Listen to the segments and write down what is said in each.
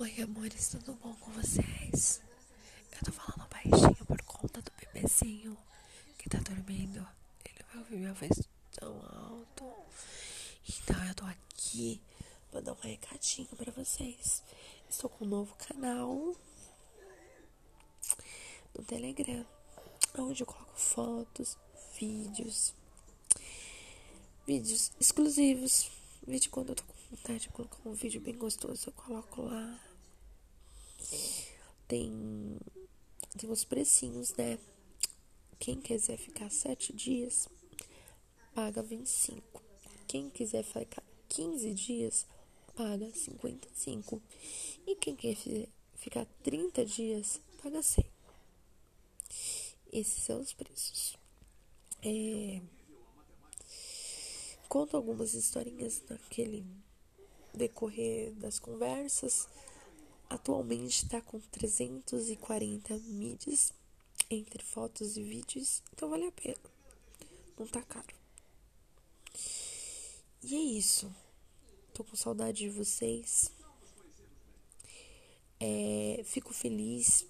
Oi, amores, tudo bom com vocês? Eu tô falando baixinho por conta do bebezinho que tá dormindo. Ele vai ouvir minha voz tão alto. Então eu tô aqui pra dar um recadinho pra vocês. Estou com um novo canal no Telegram, onde eu coloco fotos, vídeos, vídeos exclusivos. Vídeo quando eu tô com vontade de colocar um vídeo bem gostoso, eu coloco lá. Tem, tem uns precinhos, né? Quem quiser ficar sete dias, paga 25. Quem quiser ficar 15 dias, paga 55. E quem quer ficar 30 dias, paga 100. Esses são os preços. É... Conto algumas historinhas naquele decorrer das conversas. Atualmente está com 340 mídias entre fotos e vídeos, então vale a pena. Não tá caro. E é isso. Tô com saudade de vocês. É, fico feliz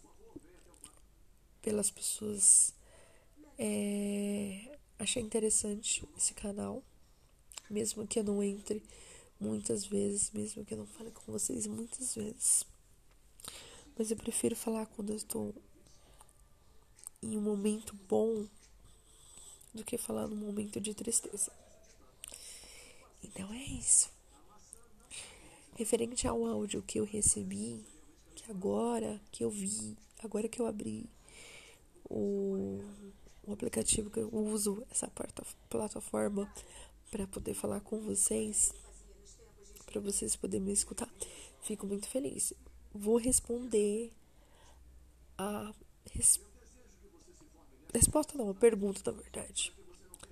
pelas pessoas. É, interessante esse canal, mesmo que eu não entre muitas vezes, mesmo que eu não fale com vocês muitas vezes. Mas eu prefiro falar quando eu estou em um momento bom do que falar num momento de tristeza. Então é isso. Referente ao áudio que eu recebi, que agora que eu vi, agora que eu abri o, o aplicativo que eu uso, essa plataforma para poder falar com vocês, para vocês poderem me escutar. Fico muito feliz. Vou responder a res... resposta, não, a pergunta, na verdade,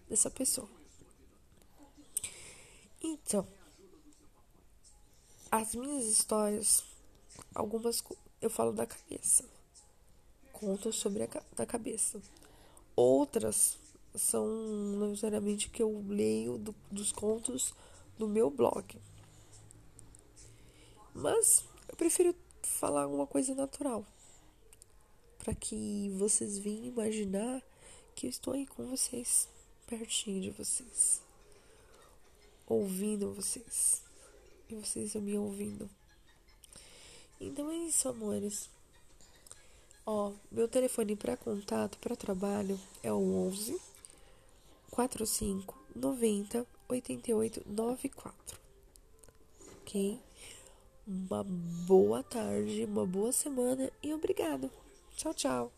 dessa pessoa. Então, as minhas histórias, algumas eu falo da cabeça, conto sobre a da cabeça. Outras são necessariamente que eu leio do, dos contos do meu blog. Mas eu prefiro falar uma coisa natural. Para que vocês venham imaginar que eu estou aí com vocês, pertinho de vocês, ouvindo vocês. E vocês me ouvindo. Então é isso, amores. Ó, meu telefone para contato, para trabalho é o 11 45 90 88 94. Ok? Uma boa tarde, uma boa semana e obrigado. Tchau, tchau.